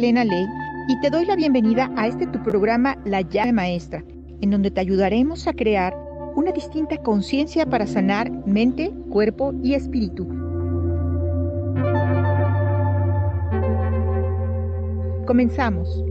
Magdalena Ley y te doy la bienvenida a este tu programa La llave maestra, en donde te ayudaremos a crear una distinta conciencia para sanar mente, cuerpo y espíritu. Comenzamos.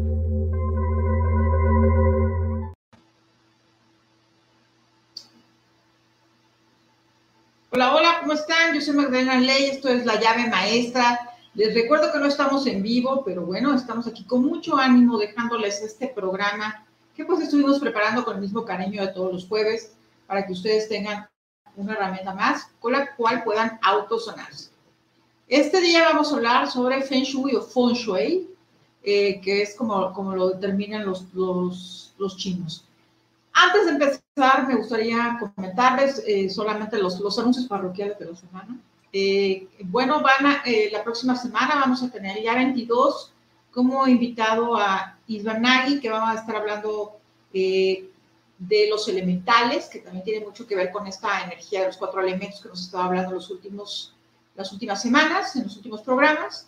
Hola, hola, ¿cómo están? Yo soy Magdalena Ley, esto es La llave maestra les recuerdo que no estamos en vivo, pero bueno, estamos aquí con mucho ánimo dejándoles este programa que pues estuvimos preparando con el mismo cariño de todos los jueves para que ustedes tengan una herramienta más con la cual puedan autosonarse. Este día vamos a hablar sobre Feng Shui o Feng Shui, eh, que es como, como lo determinan los, los, chinos. Antes de empezar, me gustaría comentarles eh, solamente los, los anuncios parroquiales de la semana. Eh, bueno, van a, eh, la próxima semana vamos a tener ya 22 como invitado a Isvan que vamos a estar hablando eh, de los elementales, que también tiene mucho que ver con esta energía de los cuatro elementos que nos estaba hablando las últimas semanas, en los últimos programas.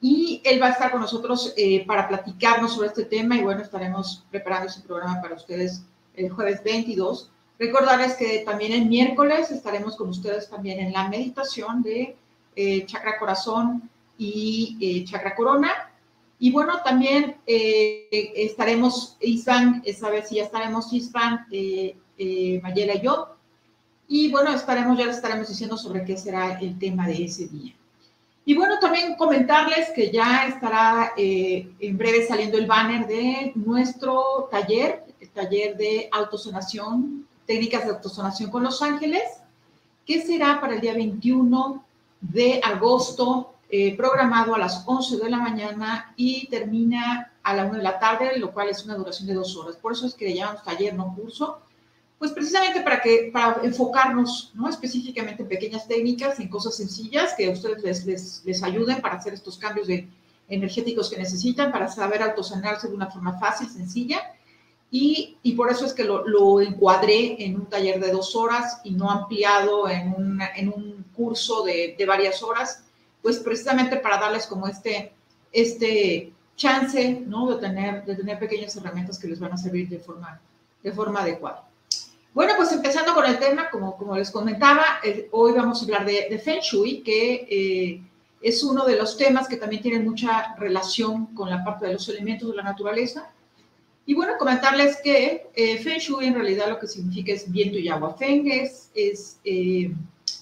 Y él va a estar con nosotros para platicarnos sobre este tema y bueno, estaremos preparando ese programa para ustedes el jueves 22 Recordarles que también el miércoles estaremos con ustedes también en la meditación de eh, chakra corazón y eh, chakra corona. Y bueno, también eh, estaremos, Isvan, esa vez sí ya estaremos Isvan, Mayela y yo. Y bueno, estaremos, ya les estaremos diciendo sobre qué será el tema de ese día. Y bueno, también comentarles que ya estará en breve saliendo el banner de nuestro taller, el taller de autosonación técnicas de autosonación con Los Ángeles, que será para el día 21 de agosto, eh, programado a las 11 de la mañana y termina a la 1 de la tarde, lo cual es una duración de dos horas. Por eso es que le llamamos taller, no curso, pues precisamente para, que, para enfocarnos ¿no? específicamente en pequeñas técnicas, en cosas sencillas que a ustedes les, les, ayuden para hacer estos cambios de, energéticos que necesitan, para saber autosanarse de una forma fácil, sencilla y, y, por eso es que lo, lo, encuadré en un taller de dos horas y no ampliado en, una, en un curso de, de, varias horas, pues precisamente para darles como este, este chance, ¿no? De tener, de tener pequeñas herramientas que les van a servir de forma, de forma adecuada. Bueno, pues empezando con el tema, como, como les comentaba, eh, hoy vamos a hablar de, de Feng Shui, que eh, es uno de los temas que también tienen mucha relación con la parte de los elementos de la naturaleza y bueno, comentarles que eh, Feng Shui en realidad lo que significa es viento y agua. Feng es, eh,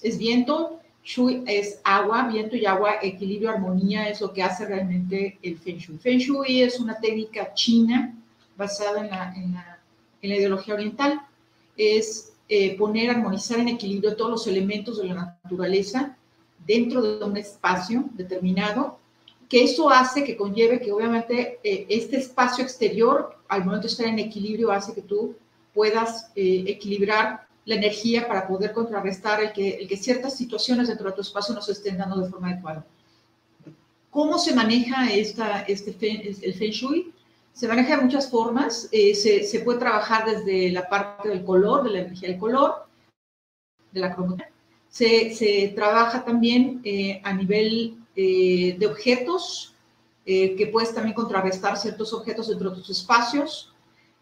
es viento, Shui es agua, viento y agua, equilibrio, armonía es lo que hace realmente el Feng Shui. Feng Shui es una técnica china basada en la, en la, en la ideología oriental. Es eh, poner, armonizar en equilibrio todos los elementos de la naturaleza dentro de un espacio determinado que eso hace que conlleve que obviamente eh, este espacio exterior, al momento de estar en equilibrio, hace que tú puedas eh, equilibrar la energía para poder contrarrestar el que, el que ciertas situaciones dentro de tu espacio no se estén dando de forma adecuada. ¿Cómo se maneja esta, este el Feng Shui? Se maneja de muchas formas. Eh, se, se, puede trabajar desde la parte del color, de la energía del color, de la cromática. Se, se trabaja también a nivel eh, de objetos, eh, que puedes también contrarrestar ciertos objetos dentro de tus espacios.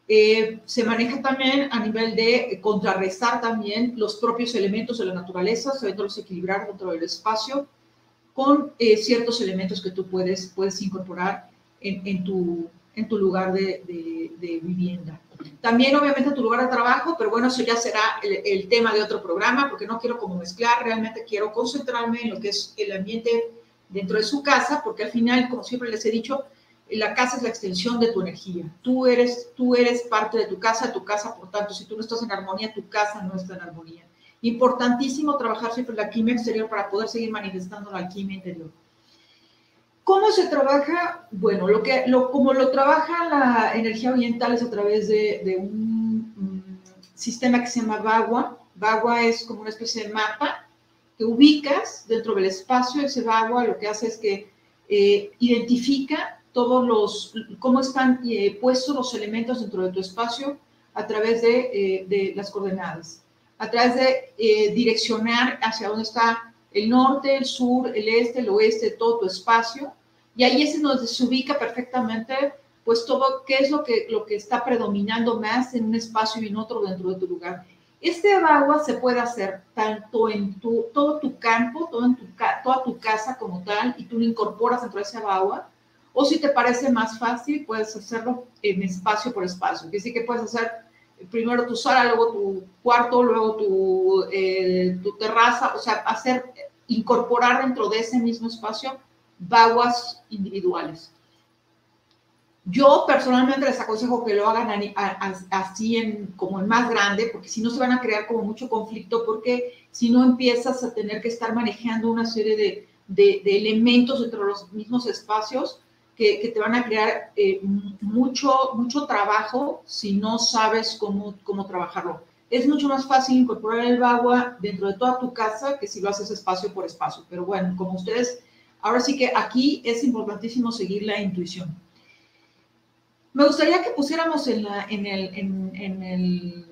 Eh, se maneja también a nivel de contrarrestar también los propios elementos de la naturaleza, sabiéndolos equilibrar dentro del espacio con ciertos elementos que tú puedes, puedes incorporar en, en, tu, en tu lugar de, de, de, vivienda. También, obviamente, tu lugar de trabajo, pero bueno, eso ya será el, el, tema de otro programa, porque no quiero como mezclar, realmente quiero concentrarme en lo que es el ambiente dentro de su casa, porque al final, como siempre les he dicho, la casa es la extensión de tu energía. Tú eres, tú eres parte de tu casa, tu casa, por tanto, si tú no estás en armonía, tu casa no está en armonía. Importantísimo trabajar siempre la química exterior para poder seguir manifestando la alquimia interior. ¿Cómo se trabaja? Bueno, lo que, lo, como lo trabaja la energía oriental es a través de, de un, un, sistema que se llama Bagua. Bagua es como una especie de mapa ubicas dentro del espacio, ese agua lo que hace es que eh, identifica todos los, cómo están eh, puestos los elementos dentro de tu espacio a través de, eh, las coordenadas, a través de eh, direccionar hacia dónde está el norte, el sur, el este, el oeste, todo tu espacio, Y ahí es donde se ubica perfectamente, pues todo, qué es lo que, lo que está predominando más en un espacio y en otro dentro de tu lugar. Este agua se puede hacer tanto en tu, todo tu campo, todo en tu, toda tu casa como tal, y tú lo incorporas dentro de ese agua, o si te parece más fácil, puedes hacerlo en espacio por espacio. Que sí que puedes hacer primero tu sala, luego tu cuarto, luego tu, eh, tu terraza, o sea, hacer, incorporar dentro de ese mismo espacio vaguas individuales. Yo personalmente les aconsejo que lo hagan así como en más grande, porque si no se van a crear como mucho conflicto, porque si no empiezas a tener que estar manejando una serie de, de, de elementos dentro de los mismos espacios que, te van a crear eh, mucho, mucho trabajo si no sabes cómo, cómo trabajarlo. Es mucho más fácil incorporar el agua dentro de toda tu casa que si lo haces espacio por espacio. Pero bueno, como ustedes, ahora sí que aquí es importantísimo seguir la intuición. Me gustaría que pusiéramos en, la, en, el, en, en, el,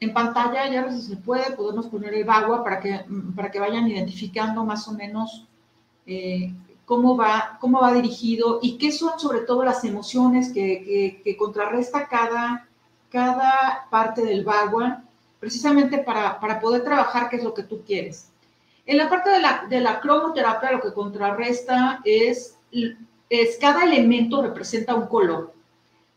en pantalla, ya si se puede, podemos poner el agua para que, para que vayan identificando más o menos eh, cómo va, cómo va dirigido y qué son sobre todo las emociones que, que, contrarresta cada, cada parte del bagua, precisamente para, para, poder trabajar qué es lo que tú quieres. En la parte de la, de la cromoterapia lo que contrarresta es, es cada elemento representa un color.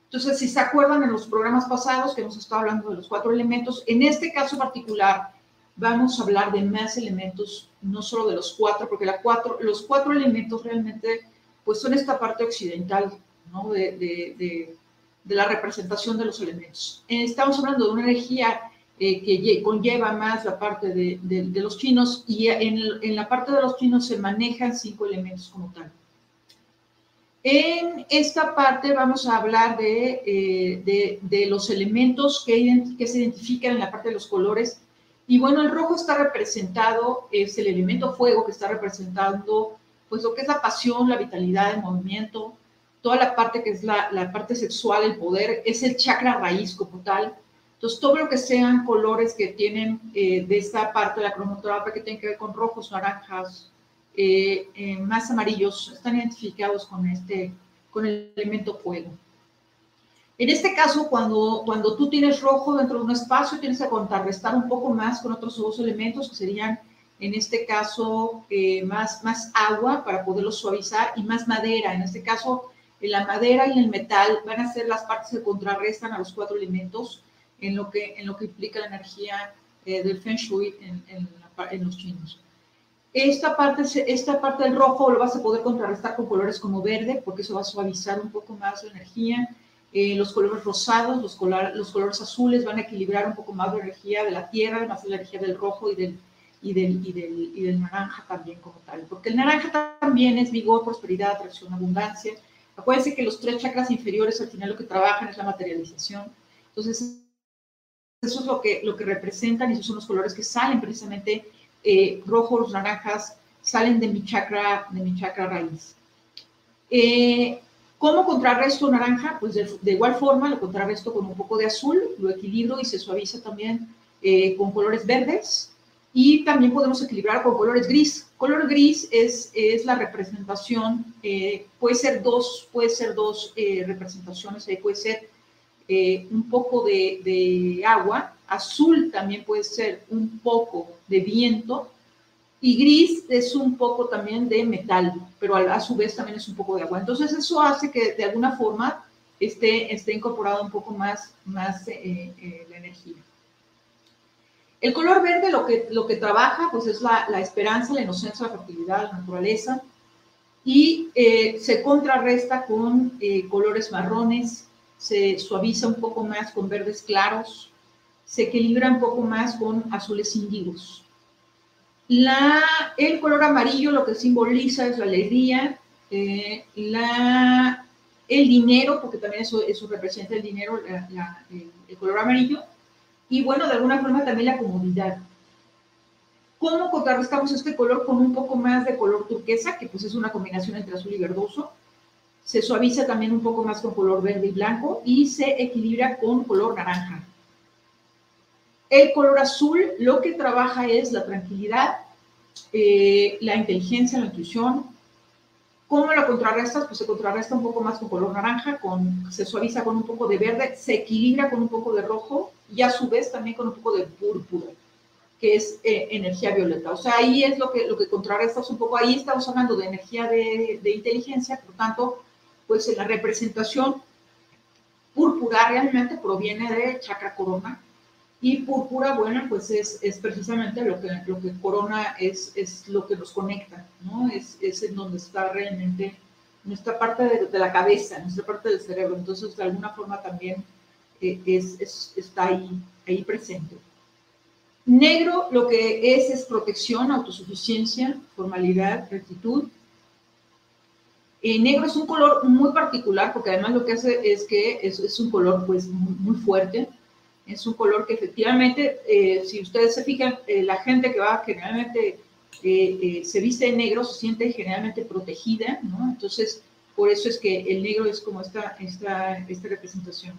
Entonces, si se acuerdan en los programas pasados que hemos estado hablando de los cuatro elementos, en este caso particular, vamos a hablar de más elementos, no solo de los cuatro, porque la cuatro, los cuatro elementos realmente pues son esta parte occidental ¿no? de, de, de, la representación de los elementos. Estamos hablando de una energía eh, que conlleva más la parte de, los chinos y en, en, la parte de los chinos se manejan cinco elementos como tal. En esta parte vamos a hablar de, eh, los elementos que, que se identifican en la parte de los colores y bueno, el rojo está representado, es el elemento fuego que está representando, pues lo que es la pasión, la vitalidad, el movimiento, toda la parte que es la, la parte sexual, el poder, es el chakra raíz como tal. Entonces, todo lo que sean colores que tienen eh, de esta parte de la cromoterapia que tienen que ver con rojos, naranjas, eh, eh, más amarillos, están identificados con, este, con el elemento fuego. En este caso, cuando, cuando tú tienes rojo dentro de un espacio, tienes que contrarrestar un poco más con otros dos elementos que serían, en este caso, eh, más, más agua para poderlo suavizar y más madera. En este caso, la madera y el metal van a ser las partes que contrarrestan a los cuatro elementos en lo que, en lo que implica la energía eh, del Feng Shui en, en, en, los chinos. Esta parte, esta parte del rojo lo vas a poder contrarrestar con colores como verde, porque eso va a suavizar un poco más la energía eh, los colores rosados, los, los, colores azules van a equilibrar un poco más la energía de la tierra, de la energía del rojo y del, y del, y del, y del naranja también como tal. Porque el naranja también es vigor, prosperidad, atracción, abundancia. Acuérdense que los tres chakras inferiores al final lo que trabajan es la materialización. Entonces, eso es lo que, lo que representan y esos son los colores que salen precisamente eh, rojos, naranjas, salen de mi chakra, de mi chakra raíz. Eh, ¿Cómo contrarresto naranja? Pues de, igual forma lo contrarresto con un poco de azul, lo equilibro y se suaviza también eh, con colores verdes. Y también podemos equilibrar con colores gris. Color gris es, es la representación, eh, puede ser dos, puede ser dos representaciones, puede ser un poco de agua, azul también puede ser un poco de viento, y gris es un poco también de metal, pero a, su vez también es un poco de agua. Entonces eso hace que de alguna forma esté, esté incorporado un poco más, más eh, eh, la energía. El color verde lo que, lo que trabaja pues es la, la esperanza, la inocencia, la fertilidad, la naturaleza y eh, se contrarresta con colores marrones, se suaviza un poco más con verdes claros, se equilibra un poco más con azules índigos. El color amarillo lo que simboliza es la alegría, eh, el dinero, porque también eso, eso representa el dinero, el, color amarillo, y bueno, de alguna forma también la comodidad. ¿Cómo contrarrestamos este color con un poco más de color turquesa, que pues es una combinación entre azul y verdoso? Se suaviza también un poco más con color verde y blanco y se equilibra con color naranja. El color azul lo que trabaja es la tranquilidad, eh, la inteligencia, la intuición, ¿Cómo lo contrarrestas? Pues se contrarresta un poco más con color naranja, con, se suaviza con un poco de verde, se equilibra con un poco de rojo y a su vez también con un poco de púrpura, que es eh, energía violeta. O sea, ahí es lo que, lo que contrarrestas un poco. Ahí estamos hablando de energía de, de inteligencia, por tanto, pues la representación púrpura realmente proviene de chakra corona, y púrpura, bueno, pues es, es, precisamente lo que, lo que corona es, es lo que nos conecta, ¿no? Es, es en donde está realmente nuestra parte de, de, la cabeza, nuestra parte del cerebro. Entonces, de alguna forma también eh, es, es, está ahí, ahí presente. Negro lo que es es protección, autosuficiencia, formalidad, rectitud. Eh, negro es un color muy particular porque además lo que hace es que es, es un color pues muy, muy fuerte, es un color que efectivamente, eh, si ustedes se fijan, eh, la gente que va generalmente eh, se viste de negro se siente generalmente protegida. Entonces, por eso es que el negro es como esta, esta, esta representación.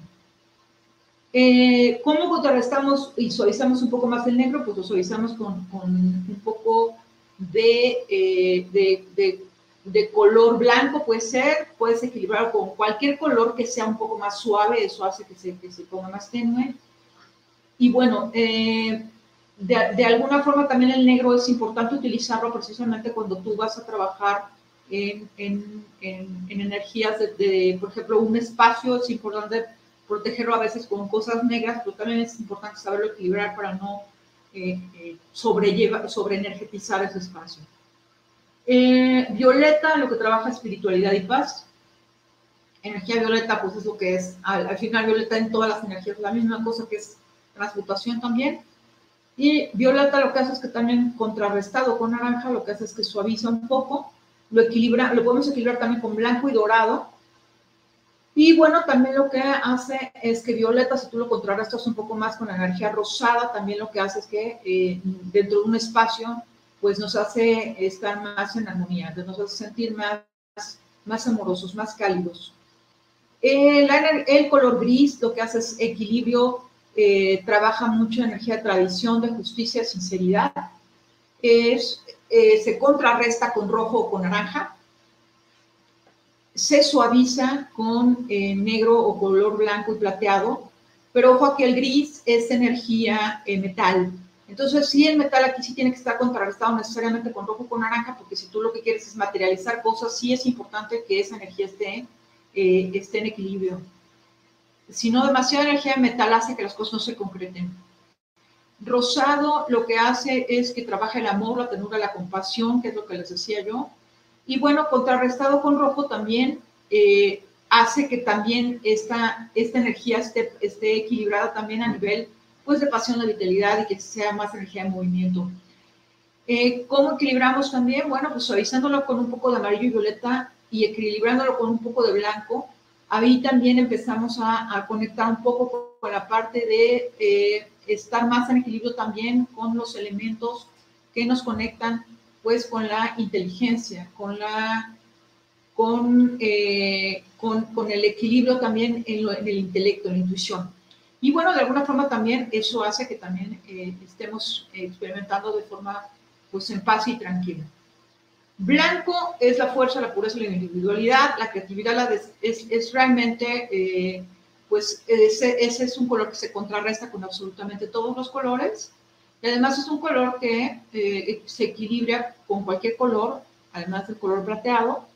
¿Cómo contrarrestamos y suavizamos un poco más el negro? Pues lo suavizamos con, con un poco de, de, de, color blanco, puede ser, puedes equilibrar con cualquier color que sea un poco más suave, eso hace que se, que se ponga más tenue. Y bueno, eh, de, de, alguna forma también el negro es importante utilizarlo precisamente cuando tú vas a trabajar en, en, en, en energías de, por ejemplo, un espacio, es importante protegerlo a veces con cosas negras, pero también es importante saberlo equilibrar para no eh, eh, sobrelleva, sobreenergetizar ese espacio. Eh, violeta, lo que trabaja espiritualidad y paz. Energía violeta, pues es lo que es, al, al final violeta en todas las energías, la misma cosa que es transmutación también. Y violeta lo que hace es que también contrarrestado con naranja, lo que hace es que suaviza un poco, lo equilibra, lo podemos equilibrar también con blanco y dorado. Y bueno, también lo que hace es que violeta, si tú lo contrarrestas un poco más con la energía rosada, también lo que hace es que eh, dentro de un espacio, pues nos hace estar más en armonía, nos hace sentir más, más amorosos, más cálidos. El, el color gris lo que hace es equilibrio eh, trabaja mucho energía tradición, de justicia, sinceridad. Es, eh, se contrarresta con rojo o con naranja. Se suaviza con eh, negro o color blanco y plateado. Pero ojo aquí, el gris es energía metal. Entonces, sí, el metal aquí sí tiene que estar contrarrestado necesariamente con rojo o con naranja, porque si tú lo que quieres es materializar cosas, sí es importante que esa energía esté, esté en equilibrio sino demasiada energía de metal hace que las cosas no se concreten. Rosado lo que hace es que trabaja el amor, la ternura, la compasión, que es lo que les decía yo. Y bueno, contrarrestado con rojo también eh, hace que también esta, esta energía esté, esté, equilibrada también a nivel pues, de pasión, de vitalidad y que sea más energía de movimiento. Eh, ¿Cómo equilibramos también? Bueno, pues suavizándolo con un poco de amarillo y violeta y equilibrándolo con un poco de blanco ahí también empezamos a, conectar un poco con la parte de eh, estar más en equilibrio también con los elementos que nos conectan pues con la inteligencia, con la con, eh, con, con, el equilibrio también en, el intelecto, en la intuición. Y bueno, de alguna forma también eso hace que también eh, estemos experimentando de forma pues en paz y tranquila. Blanco es la fuerza, la pureza, la individualidad, la creatividad la es, realmente, eh, pues ese, es un color que se contrarresta con absolutamente todos los colores. Y además es un color que eh, se equilibra con cualquier color, además del color plateado.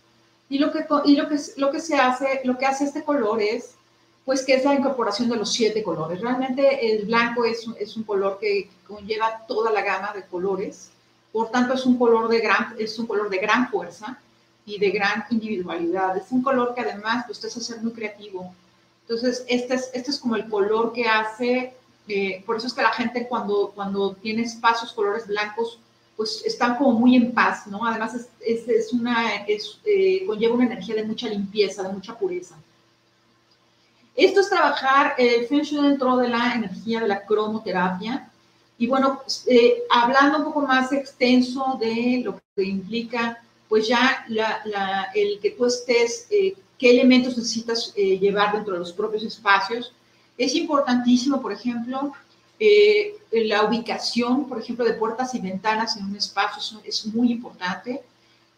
Y lo que, y lo que, lo que se hace, lo que hace este color es, pues que es la incorporación de los siete colores. Realmente el blanco es, es un color que conlleva toda la gama de colores por tanto, es un color de gran, es un color de gran fuerza y de gran individualidad. Es un color que además pues, te hace ser muy creativo. Entonces, este es, este es como el color que hace, eh, por eso es que la gente cuando, cuando tiene espacios colores blancos, pues están como muy en paz, ¿no? Además, es, es, es una, eh, conlleva una energía de mucha limpieza, de mucha pureza. Esto es trabajar el eh, Feng Shui dentro de la energía de la cromoterapia. Y bueno, eh, hablando un poco más extenso de lo que implica, pues ya la, la, el que tú estés, eh, qué elementos necesitas eh, llevar dentro de los propios espacios. Es importantísimo, por ejemplo, eh, la ubicación, por ejemplo, de puertas y ventanas en un espacio es, es muy importante.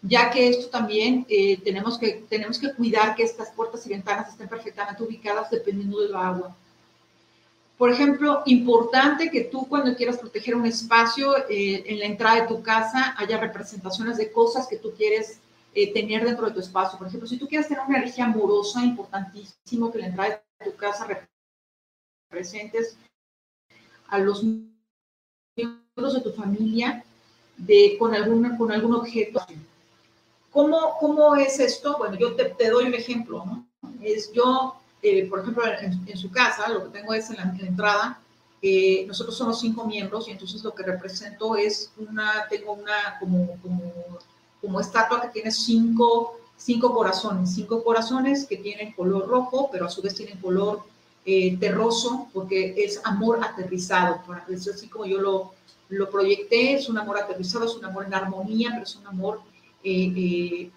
ya que esto también eh, tenemos, que, tenemos que cuidar que estas puertas y ventanas estén perfectamente ubicadas dependiendo del agua. Por ejemplo, importante que tú cuando quieras proteger un espacio eh, en la entrada de tu casa haya representaciones de cosas que tú quieres eh, tener dentro de tu espacio. Por ejemplo, si tú quieres tener una energía amorosa, importantísimo que la entrada de tu casa representes a los miembros de tu familia de, con, alguna, con algún objeto. ¿Cómo, ¿Cómo es esto? Bueno, yo te, te doy un ejemplo, ¿no? Es yo eh, por ejemplo, en, su casa, lo que tengo es en la, entrada, eh, nosotros somos cinco miembros y entonces lo que represento es una, tengo una como, como, como estatua que tiene cinco, cinco corazones, cinco corazones que tienen color rojo, pero a su vez tienen color eh, terroso, porque es amor aterrizado, es así como yo lo, lo proyecté, es un amor aterrizado, es un amor en armonía, pero es un amor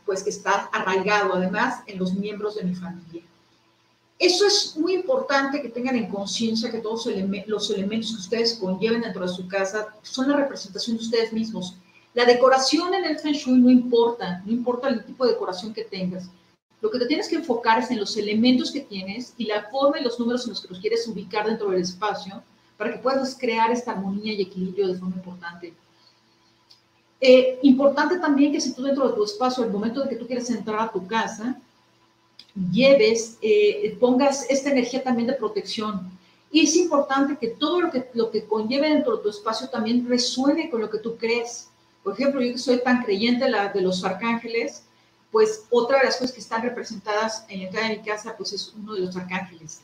pues que está arraigado además en los miembros de mi familia. Eso es muy importante que tengan en conciencia que todos los elementos que ustedes conlleven dentro de su casa son la representación de ustedes mismos. La decoración en el Feng Shui no importa, no importa el tipo de decoración que tengas. Lo que te tienes que enfocar es en los elementos que tienes y la forma y los números en los que los quieres ubicar dentro del espacio para que puedas crear esta armonía y equilibrio de forma importante. Eh, importante también que si tú dentro de tu espacio, el momento de que tú quieres entrar a tu casa, lleves, eh, pongas esta energía también de protección. Y es importante que todo lo que, lo que conlleve dentro de tu espacio también resuene con lo que tú crees. Por ejemplo, yo que soy tan creyente la, de los arcángeles, pues otra de las cosas que están representadas en la entrada de mi casa, pues es uno de los arcángeles.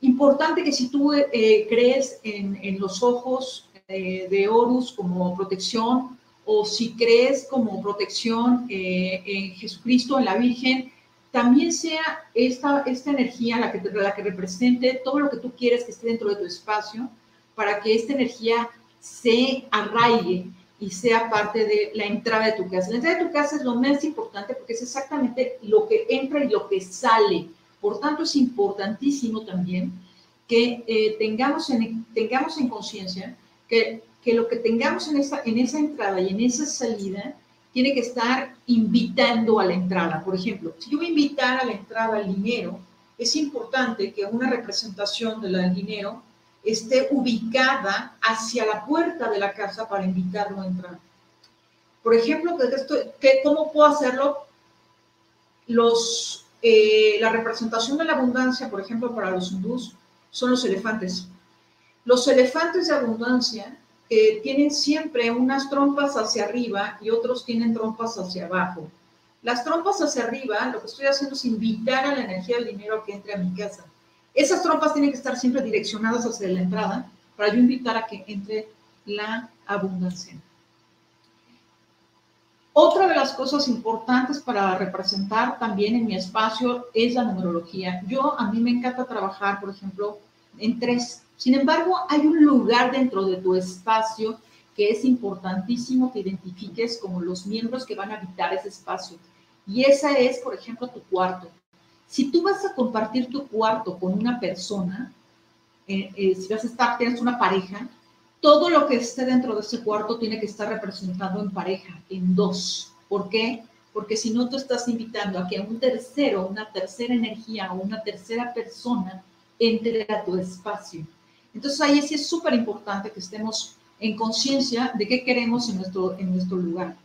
Importante que si tú eh, crees en, los ojos eh, de Horus como protección, o si crees como protección en Jesucristo, en la Virgen, también sea esta, esta energía la que, la que represente todo lo que tú quieres que esté dentro de tu espacio, para que esta energía se arraigue y sea parte de la entrada de tu casa. La entrada de tu casa es lo más importante porque es exactamente lo que entra y lo que sale. Por tanto, es importantísimo también que eh, tengamos, en, tengamos en conciencia que, que, lo que tengamos en esa, en esa entrada y en esa salida tiene que estar invitando a la entrada. Por ejemplo, si yo voy a invitar a la entrada al dinero, es importante que una representación del dinero esté ubicada hacia la puerta de la casa para invitarlo a entrar. Por ejemplo, ¿cómo puedo hacerlo? Los, eh, la representación de la abundancia, por ejemplo, para los hindús, son los elefantes. Los elefantes de abundancia tienen siempre unas trompas hacia arriba y otros tienen trompas hacia abajo. Las trompas hacia arriba, lo que estoy haciendo es invitar a la energía del dinero a que entre a mi casa. Esas trompas tienen que estar siempre direccionadas hacia la entrada para yo invitar a que entre la abundancia. Otra de las cosas importantes para representar también en mi espacio es la numerología. Yo, a mí me encanta trabajar, por ejemplo, en tres sin embargo, hay un lugar dentro de tu espacio que es importantísimo que identifiques como los miembros que van a habitar ese espacio. Y esa es, por ejemplo, tu cuarto. Si tú vas a compartir tu cuarto con una persona, eh, eh, si vas a estar, tienes una pareja, todo lo que esté dentro de ese cuarto tiene que estar representado en pareja, en dos. ¿Por qué? Porque si no, tú estás invitando a que un tercero, una tercera energía o una tercera persona entre a tu espacio. Entonces ahí sí es súper importante que estemos en conciencia de qué queremos en nuestro, en nuestro lugar.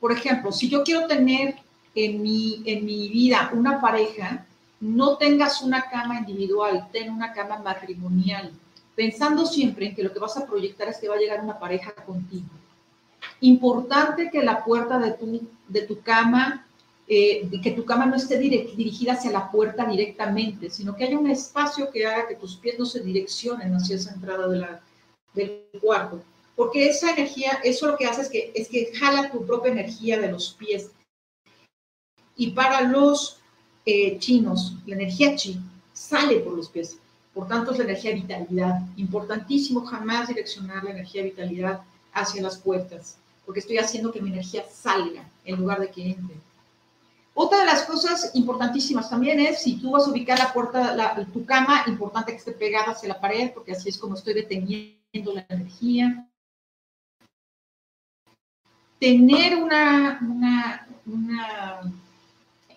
Por ejemplo, si yo quiero tener en mi, en mi vida una pareja, no tengas una cama individual, ten una cama matrimonial, pensando siempre en que lo que vas a proyectar es que va a llegar una pareja contigo. Importante que la puerta de tu, de tu cama eh, que tu cama no esté dirigida hacia la puerta directamente, sino que haya un espacio que haga que tus pies no se direccionen hacia esa entrada de la, del cuarto. Porque esa energía, eso lo que hace es que, es que jala tu propia energía de los pies. Y para los eh, chinos, la energía chi sale por los pies. Por tanto, es la energía vitalidad. Importantísimo jamás direccionar la energía vitalidad hacia las puertas, porque estoy haciendo que mi energía salga en lugar de que entre. Otra de las cosas importantísimas también es si tú vas a ubicar la puerta, la, tu cama, importante que esté pegada hacia la pared, porque así es como estoy deteniendo la energía. tener una,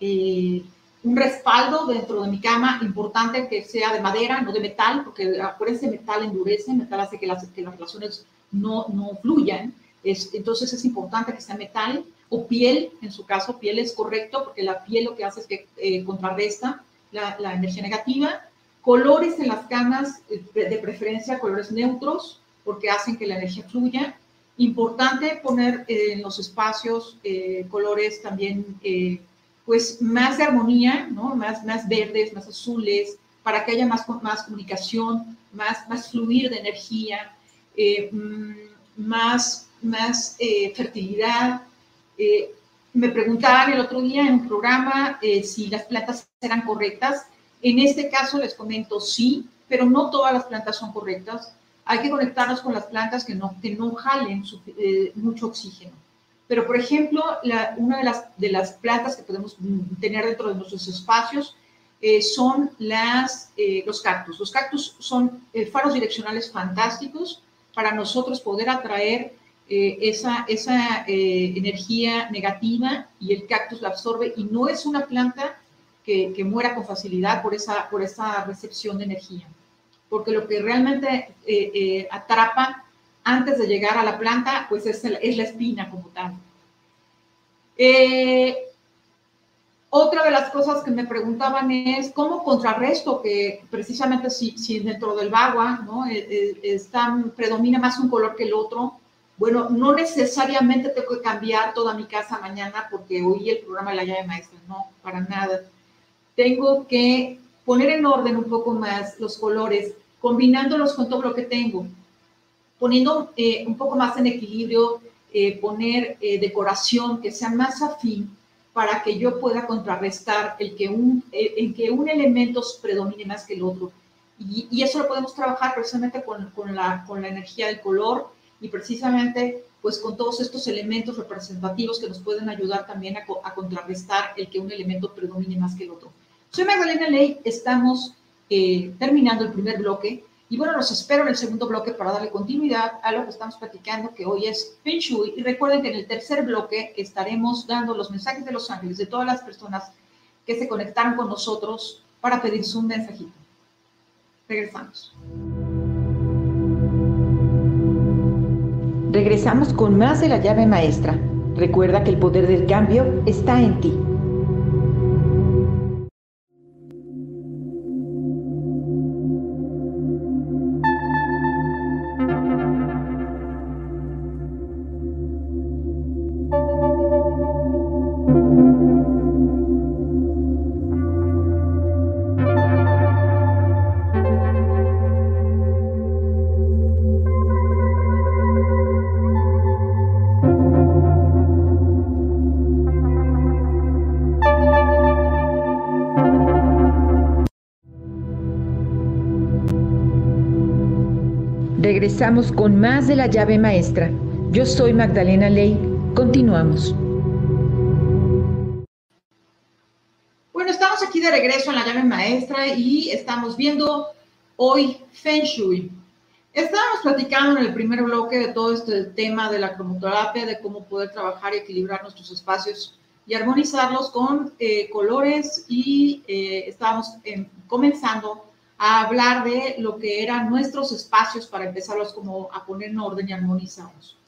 eh, un respaldo dentro de mi cama, importante que sea de madera, no de metal, porque por ese metal endurece, metal hace que las, que las relaciones no, no fluyan, es, entonces es importante que sea metal o piel, en su caso piel es correcto, porque la piel lo que hace es que eh, contrarresta la, la, energía negativa, colores en las camas, eh, de preferencia colores neutros, porque hacen que la energía fluya, Importante poner en los espacios eh, colores también, eh, pues más de armonía, ¿no? Más, más verdes, más azules, para que haya más, más comunicación, más, más fluir de energía, eh, mm, más, más fertilidad. Me preguntaban el otro día en un programa si las plantas eran correctas. En este caso les comento sí, pero no todas las plantas son correctas hay que conectarnos con las plantas que no, que no jalen eh, mucho oxígeno. Pero, por ejemplo, una de las, de las plantas que podemos tener dentro de nuestros espacios eh, son las, eh, los cactus. Los cactus son faros direccionales fantásticos para nosotros poder atraer esa, esa energía negativa y el cactus la absorbe y no es una planta que, que muera con facilidad por esa, por esa recepción de energía porque lo que realmente eh, eh, atrapa antes de llegar a la planta, pues es, es la espina como tal. Eh, otra de las cosas que me preguntaban es cómo contrarresto que precisamente si, si dentro del bagua ¿no? Está, predomina más un color que el otro, bueno, no necesariamente tengo que cambiar toda mi casa mañana porque oí el programa de la llave maestra, no, para nada. Tengo que poner en orden un poco más los colores combinándolos con todo lo que tengo, poniendo eh, un poco más en equilibrio, eh, poner eh, decoración que sea más afín para que yo pueda contrarrestar el que un, en que un elemento predomine más que el otro. Y, y eso lo podemos trabajar precisamente con, con, la, con la energía del color y precisamente pues con todos estos elementos representativos que nos pueden ayudar también a, contrarrestar el que un elemento predomine más que el otro. Soy Magdalena Ley, estamos eh, terminando el primer bloque. Y bueno, los espero en el segundo bloque para darle continuidad a lo que estamos platicando, que hoy es Feng. Y recuerden que en el tercer bloque estaremos dando los mensajes de los ángeles de todas las personas que se conectaron con nosotros para pedirse un mensajito. Regresamos. Regresamos con más de la llave maestra. Recuerda que el poder del cambio está en ti. Regresamos con más de la llave maestra. Yo soy Magdalena Ley. Continuamos. Bueno, estamos aquí de regreso en la llave maestra y estamos viendo hoy Feng Shui. Estábamos platicando en el primer bloque de todo este tema de la cromoterapia, de cómo poder trabajar y equilibrar nuestros espacios y armonizarlos con eh, colores y eh, estábamos eh, comenzando a hablar de lo que eran nuestros espacios para empezarlos como a poner en orden y armonizarlos.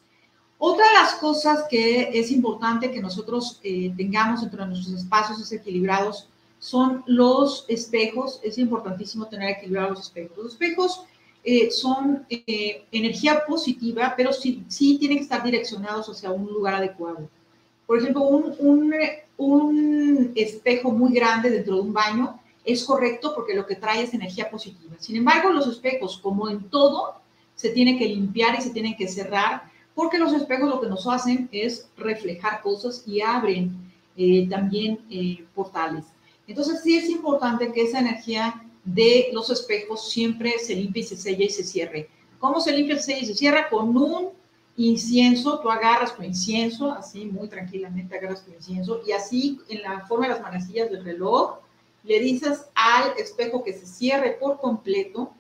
Otra de las cosas que es importante que nosotros eh, tengamos dentro de nuestros espacios equilibrados son los espejos. Es importantísimo tener equilibrados los espejos. Los espejos eh, son eh, energía positiva, pero sí, sí, tienen que estar direccionados hacia un lugar adecuado. Por ejemplo, un, un, un espejo muy grande dentro de un baño es correcto porque lo que trae es energía positiva. Sin embargo, los espejos, como en todo, se tienen que limpiar y se tienen que cerrar porque los espejos lo que nos hacen es reflejar cosas y abren eh, también eh, portales. Entonces sí es importante que esa energía de los espejos siempre se limpie y se sella y se cierre. ¿Cómo se limpia, se sella y se cierra? Con un incienso, tú agarras tu incienso, así muy tranquilamente agarras tu incienso y así en la forma de las manecillas del reloj, le dices al espejo que se cierre por completo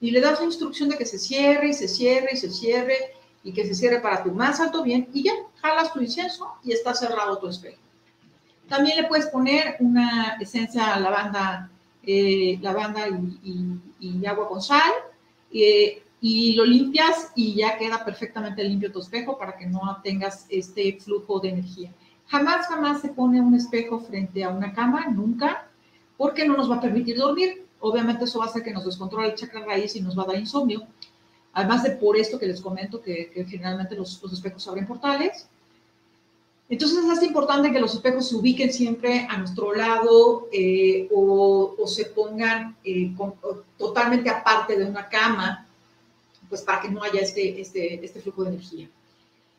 y le das la instrucción de que se cierre y se cierre y se cierre y que se cierre para tu más alto bien y ya, jalas tu incienso y está cerrado tu espejo. También le puedes poner una esencia lavanda, eh, lavanda y, agua con sal eh, y lo limpias y ya queda perfectamente limpio tu espejo para que no tengas este flujo de energía. Jamás, jamás se pone un espejo frente a una cama, nunca, porque no nos va a permitir dormir. Obviamente eso va a hacer que nos descontrole el chakra raíz y nos va a dar insomnio. Además de por esto que les comento, que, que generalmente los, espejos abren portales. Entonces es importante que los espejos se ubiquen siempre a nuestro lado eh, o, o, se pongan eh, totalmente aparte de una cama, pues para que no haya este, este, este flujo de energía.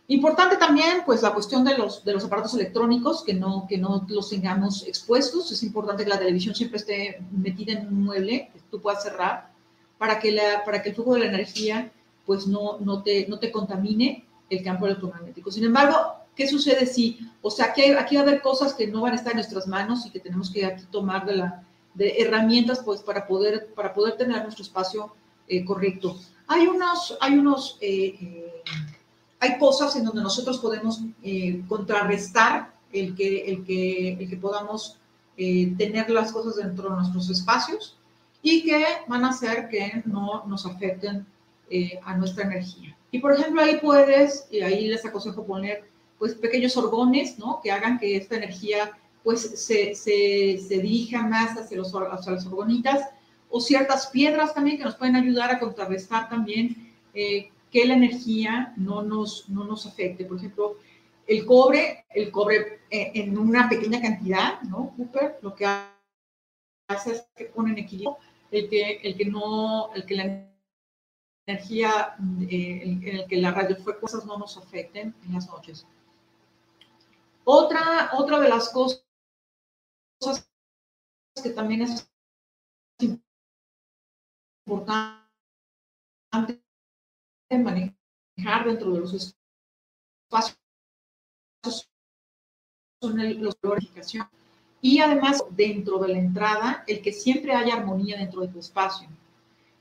Importante también, pues, la cuestión de los, de los aparatos electrónicos, que no, que no los tengamos expuestos. Es importante que la televisión siempre esté metida en un mueble que tú puedas cerrar para que, la, para que el flujo de la energía, pues, no, no, te, no te contamine el campo electromagnético. Sin embargo, ¿qué sucede si, o sea, aquí, aquí va a haber cosas que no van a estar en nuestras manos y que tenemos que aquí tomar de, la, de herramientas, pues, para poder, para poder tener nuestro espacio eh, correcto? Hay unos, hay unos eh, eh, hay cosas en donde nosotros podemos eh, contrarrestar el que, el que, el que podamos eh, tener las cosas dentro de nuestros espacios y que van a hacer que no nos afecten eh, a nuestra energía. Y por ejemplo, ahí puedes, y ahí les aconsejo poner pues pequeños orgones, ¿no? Que hagan que esta energía pues se, se, se dirija más hacia, los, hacia las orgonitas o ciertas piedras también que nos pueden ayudar a contrarrestar también que la energía no nos, no nos afecte. Por ejemplo, el cobre, el cobre eh, en una pequeña cantidad, ¿no? Cooper, lo que hace es que pone en equilibrio el que, el que no, el que la energía, eh, en el que las radiofuerzas no nos afecten en las noches. Otra, otra de las cosas que también es importante manejar dentro de los espacios son el, los glorificación. Y además, dentro de la entrada, el que siempre haya armonía dentro de tu espacio.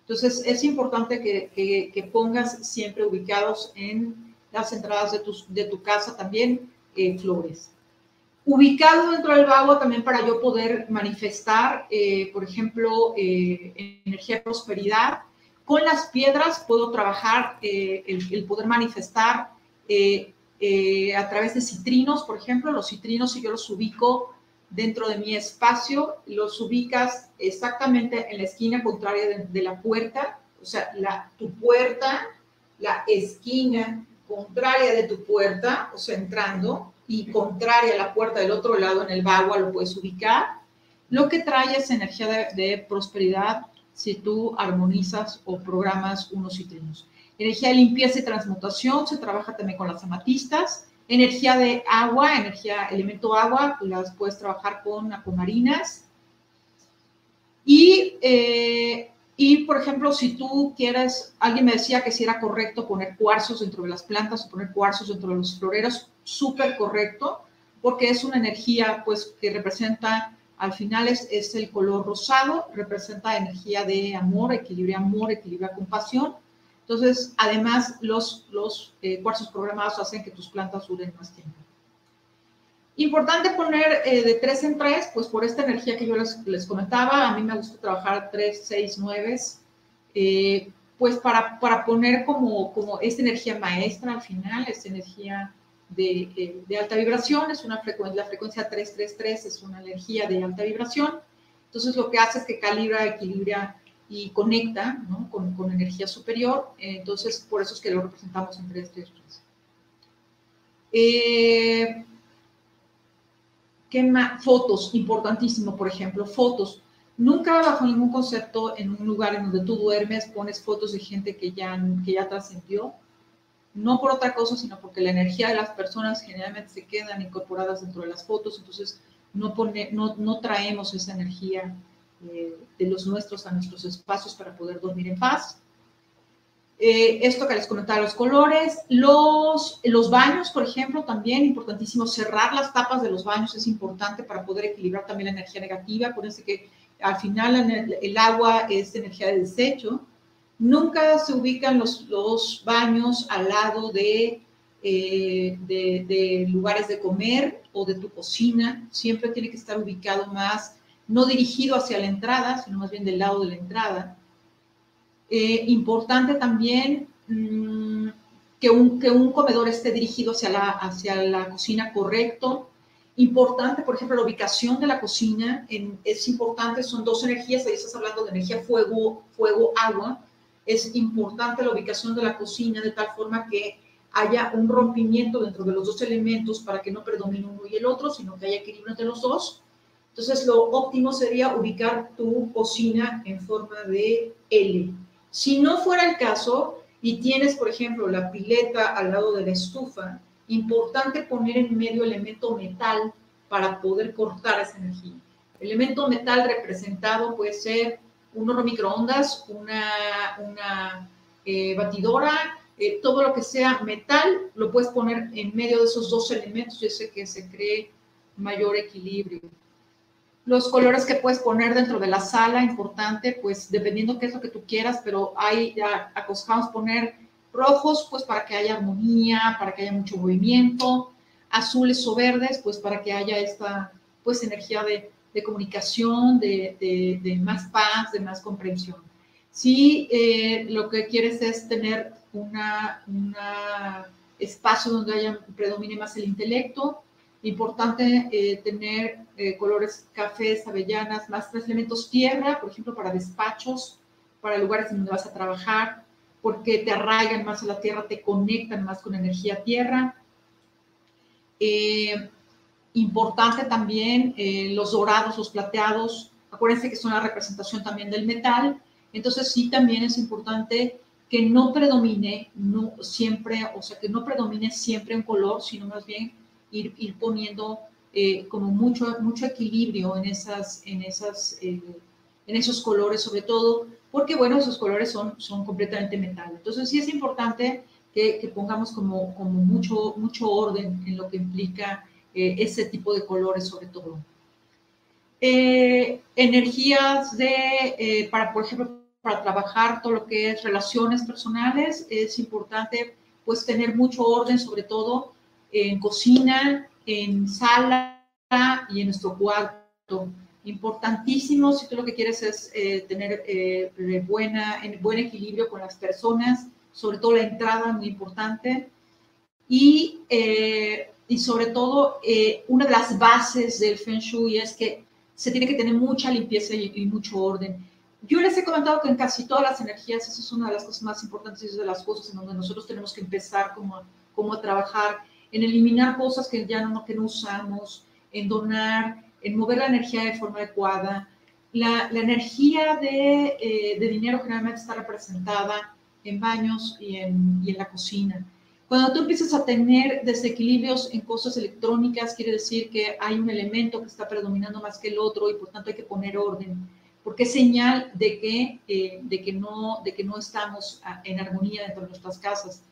Entonces, es importante que, que, pongas siempre ubicados en las entradas de tu, de tu casa también eh, flores. Ubicado dentro del vago también para yo poder manifestar, eh, por ejemplo, eh, energía de prosperidad, con las piedras puedo trabajar eh, el, poder manifestar eh, eh, a través de citrinos, por ejemplo, los citrinos si yo los ubico dentro de mi espacio, los ubicas exactamente en la esquina contraria de, la puerta, o sea, la, tu puerta, la esquina contraria de tu puerta, o sea, entrando, y contraria a la puerta del otro lado en el bagua lo puedes ubicar. Lo que trae es energía de, de prosperidad, si tú armonizas o programas unos citrinos. Energía de limpieza y transmutación, se trabaja también con las amatistas. Energía de agua, energía, elemento agua, las puedes trabajar con acuamarinas. Y, eh, y, por ejemplo, si tú quieres, alguien me decía que si era correcto poner cuarzos dentro de las plantas o poner cuarzos dentro de los floreros, súper correcto, porque es una energía pues que representa al final es, el color rosado, representa energía de amor, equilibra amor, equilibra compasión. Entonces, además, los, los eh, cuarzos programados hacen que tus plantas duren más tiempo. Importante poner eh, de tres en tres, pues por esta energía que yo les, les comentaba, a mí me gusta trabajar tres, seis, nueve, eh, pues para, para poner como, como esta energía maestra al final, esta energía eh, de, alta vibración, es una frecuencia, la frecuencia 333 es una energía de alta vibración, entonces lo que hace es que calibra, equilibra y conecta ¿no? con, con, energía superior, entonces por eso es que lo representamos en 333. Eh, ¿Qué más? Fotos, importantísimo, por ejemplo, fotos. Nunca bajo ningún concepto en un lugar en donde tú duermes pones fotos de gente que ya, que ya trascendió no por otra cosa, sino porque la energía de las personas generalmente se quedan incorporadas dentro de las fotos, entonces no, pone, no, no traemos esa energía eh, de los nuestros a nuestros espacios para poder dormir en paz. Eh, esto que les comentaba, los colores, los, los baños, por ejemplo, también importantísimo, cerrar las tapas de los baños es importante para poder equilibrar también la energía negativa. Acuérdense que al final el, agua es energía de desecho, Nunca se ubican los, los baños al lado de, eh, de, de, lugares de comer o de tu cocina. Siempre tiene que estar ubicado más, no dirigido hacia la entrada, sino más bien del lado de la entrada. Eh, importante también mmm, que, un, que un comedor esté dirigido hacia la, hacia la cocina correcto. Importante, por ejemplo, la ubicación de la cocina es importante, son dos energías, ahí estás hablando de energía fuego, fuego, agua. Es importante la ubicación de la cocina de tal forma que haya un rompimiento dentro de los dos elementos para que no predomine uno y el otro, sino que haya equilibrio entre los dos. Entonces, lo óptimo sería ubicar tu cocina en forma de L. Si no fuera el caso y tienes, por ejemplo, la pileta al lado de la estufa, importante poner en medio elemento metal para poder cortar esa energía. Elemento metal representado puede ser un horno microondas, una, una eh, batidora, eh, todo lo que sea metal, lo puedes poner en medio de esos dos elementos y hace que se cree mayor equilibrio. Los colores que puedes poner dentro de la sala, importante, pues dependiendo qué es lo que tú quieras, pero ahí ya acostumbramos poner rojos, pues para que haya armonía, para que haya mucho movimiento, azules o verdes, pues para que haya esta, pues energía de, de comunicación, de, de, de, más paz, de más comprensión. Si eh, lo que quieres es tener una espacio donde haya, predomine más el intelecto, importante eh, tener eh, colores cafés, avellanas, más tres elementos tierra, por ejemplo, para despachos, para lugares donde vas a trabajar, porque te arraigan más a la tierra, te conectan más con energía tierra. Importante también eh, los dorados, los plateados, acuérdense que son la representación también del metal, entonces sí también es importante que no predomine no siempre, o sea, que no predomine siempre un color, sino más bien ir, ir poniendo eh, como mucho, mucho equilibrio en, esas, en, esas, eh, en esos colores, sobre todo porque, bueno, esos colores son, son completamente metal. Entonces sí es importante que, que pongamos como, como mucho, mucho orden en lo que implica eh, ese tipo de colores, sobre todo. Eh, energías de, eh, para, por ejemplo, para trabajar todo lo que es relaciones personales, es importante pues tener mucho orden, sobre todo en cocina, en sala y en nuestro cuarto. Importantísimo si tú lo que quieres es eh, tener eh, buena, en buen equilibrio con las personas, sobre todo la entrada, muy importante. Y, eh, y sobre todo, eh, una de las bases del Feng Shui es que se tiene que tener mucha limpieza y, y mucho orden. Yo les he comentado que en casi todas las energías, eso es una de las cosas más importantes y es de las cosas en donde nosotros tenemos que empezar como, como a trabajar, en eliminar cosas que ya no, que no usamos, en donar, en mover la energía de forma adecuada. La, la energía de, eh, de, dinero generalmente está representada en baños y en, y en la cocina. Cuando tú empiezas a tener desequilibrios en cosas electrónicas, quiere decir que hay un elemento que está predominando más que el otro y por tanto hay que poner orden, porque es señal de que, eh, de que, no, de que no estamos en armonía dentro de nuestras casas.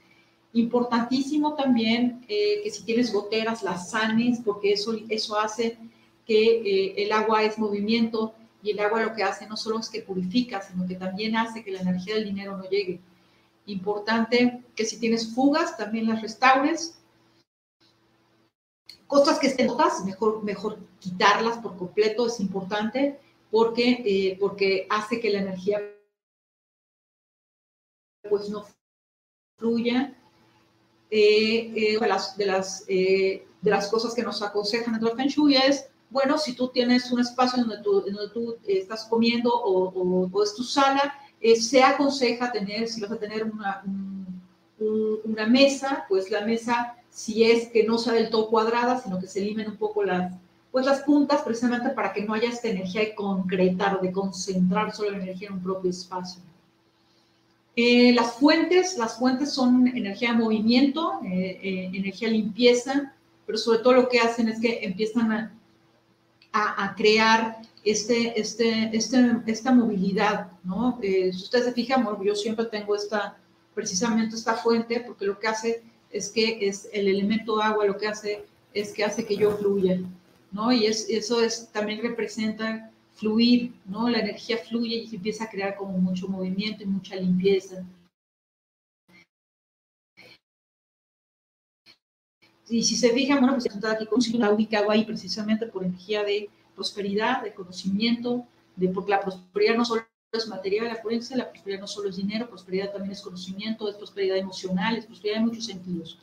Importantísimo también eh, que si tienes goteras las sanes, porque eso, eso hace que eh, el agua es movimiento y el agua lo que hace no solo es que purifica, sino que también hace que la energía del dinero no llegue. Importante que si tienes fugas, también las restaures. Cosas que estén rotas, mejor, mejor quitarlas por completo, es importante, porque, eh, porque hace que la energía pues no fluya eh, eh, de, las, de, las, eh, de las cosas que nos aconsejan en el Feng Shui es, bueno, si tú tienes un espacio donde tú, donde tú estás comiendo o, o, o, es tu sala, eh, se aconseja tener, si vas a tener una, un, un, una mesa, pues la mesa, si es que no sea del todo cuadrada, sino que se limen un poco las, pues las puntas, precisamente para que no haya esta energía de concretar, de concentrar solo la energía en un propio espacio. Eh, las fuentes, las fuentes son energía de movimiento, eh, energía limpieza, pero sobre todo lo que hacen es que empiezan a, a crear este, este, este, esta movilidad, ¿no? si ustedes se fijan, bueno, yo siempre tengo esta, precisamente esta fuente, porque lo que hace es que es el elemento agua, lo que hace es que hace que yo fluya, ¿no? Y es, eso es, también representa fluir, ¿no? La energía fluye y se empieza a crear como mucho movimiento y mucha limpieza. Y si se fijan, bueno, pues está aquí con la ubicado ahí precisamente por energía de prosperidad, de conocimiento, de porque la prosperidad no solo es material, acuérdense, la prosperidad no solo es dinero, prosperidad también es conocimiento, es prosperidad emocional, es prosperidad en muchos sentidos.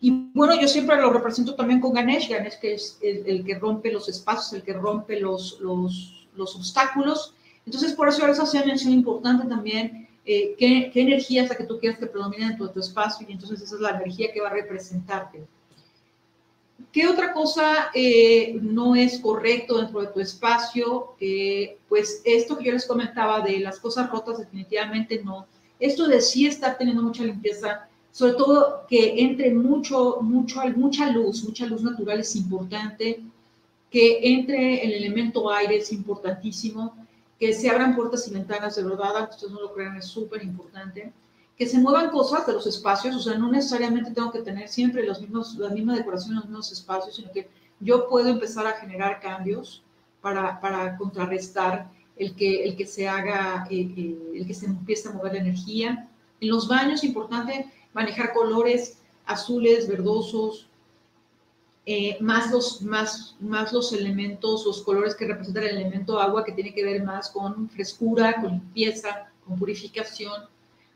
Y bueno, yo siempre lo represento también con Ganesh, Ganesh que es el, que rompe los espacios, el que rompe los, los, los obstáculos. Entonces, por eso ahora hace mención importante también eh, qué, qué, energía es la que tú quieres que predomine en tu, tu, espacio y entonces esa es la energía que va a representarte. ¿Qué otra cosa eh, no es correcto dentro de tu espacio? Eh, pues esto que yo les comentaba de las cosas rotas definitivamente no. Esto de sí estar teniendo mucha limpieza, sobre todo que entre mucho, mucho, mucha luz, mucha luz natural es importante, que entre el elemento aire es importantísimo, que se abran puertas y ventanas de verdad, ustedes no lo crean, es súper importante que se muevan cosas de los espacios, o sea, no necesariamente tengo que tener siempre los mismos, la misma decoración en los mismos espacios, sino que yo puedo empezar a generar cambios para, para contrarrestar el que, el que se haga, eh, eh, el que se empiece a mover la energía. En los baños, importante manejar colores azules, verdosos, eh, más, los, más, más los elementos, los colores que representan el elemento agua, que tiene que ver más con frescura, con limpieza, con purificación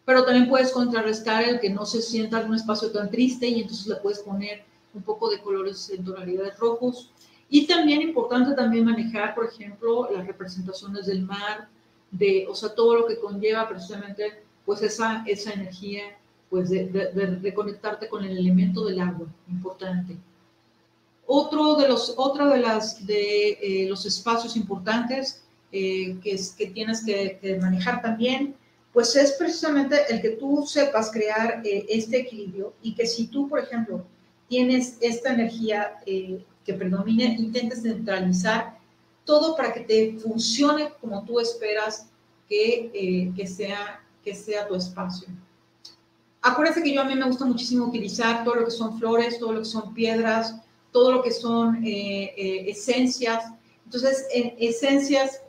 pero también puedes contrarrestar el que no se sienta en un espacio tan triste y entonces le puedes poner un poco de colores en tonalidades rojos. Y también importante también manejar, por ejemplo, las representaciones del mar, de, o sea, todo lo que conlleva precisamente pues esa, esa energía pues de, de, reconectarte con el elemento del agua, importante. Otro de los, otra de las de eh, los espacios importantes eh, que, es, que tienes que, que manejar también pues es precisamente el que tú sepas crear eh, este equilibrio y que si tú, por ejemplo, tienes esta energía eh, que predomine, intentes centralizar todo para que te funcione como tú esperas que, eh, que, sea, que sea tu espacio. Acuérdense que yo a mí me gusta muchísimo utilizar todo lo que son flores, todo lo que son piedras, todo lo que son esencias. Entonces, en esencias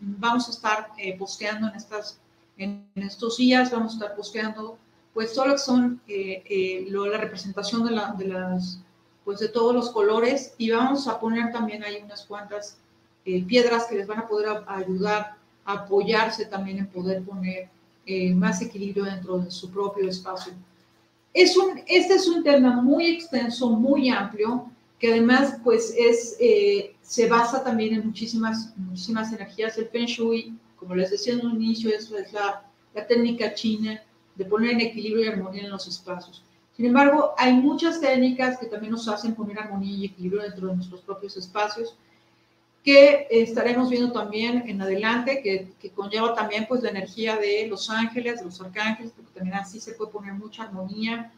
vamos a estar posteando en estas en estos días vamos a estar posteando pues todo lo que son eh, eh, la representación de, la, de, las pues de todos los colores y vamos a poner también ahí unas cuantas eh, piedras que les van a poder ayudar a apoyarse también en poder poner más equilibrio dentro de su propio espacio. Es un, este es un tema muy extenso, muy amplio, que además pues es, se basa también en muchísimas, muchísimas energías. El Feng Shui como les decía en un inicio, eso es la, la técnica china de poner en equilibrio y armonía en los espacios. Sin embargo, hay muchas técnicas que también nos hacen poner armonía y equilibrio dentro de nuestros propios espacios, que estaremos viendo también en adelante, que, que, conlleva también pues la energía de los ángeles, de los arcángeles, porque también así se puede poner mucha armonía,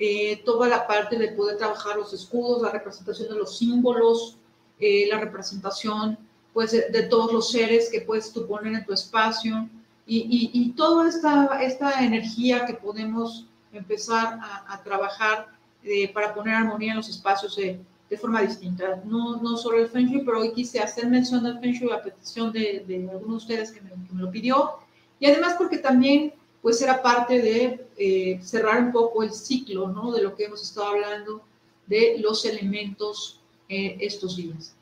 eh, toda la parte de poder trabajar los escudos, la representación de los símbolos, eh, la representación pues, de, todos los seres que puedes tú poner en tu espacio y, y, toda esta, esta energía que podemos empezar a, trabajar eh, para poner armonía en los espacios de, de, forma distinta. No, no solo el Feng Shui, pero hoy quise hacer mención del Feng Shui a petición de, de algunos de ustedes que me, que me, lo pidió y además porque también pues era parte de eh, cerrar un poco el ciclo, ¿no? De lo que hemos estado hablando de los elementos eh, estos días.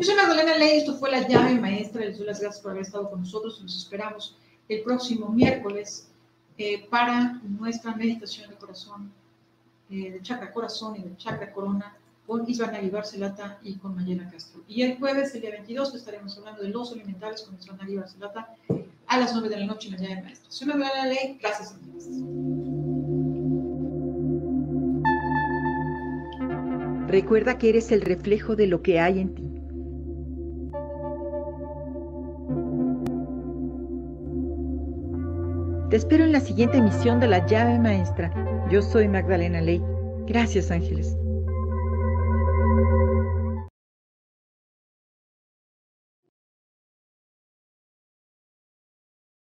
Yo soy Magdalena Ley, esto fue la llave maestra. Les doy las gracias por haber estado con nosotros. Nos esperamos el próximo miércoles eh, para nuestra meditación de corazón, eh, de chakra corazón y de chakra corona con Isván Ali Barcelata y con Mayela Castro. Y el jueves, el día 22, estaremos hablando de los elementales con Isván Ali Barcelata a las 9 de la noche en la llave maestra. Soy Magdalena Ley, gracias a. Recuerda que eres el reflejo de lo que hay en ti. Te espero en la siguiente emisión de La llave maestra. Yo soy Magdalena Ley. Gracias, ángeles.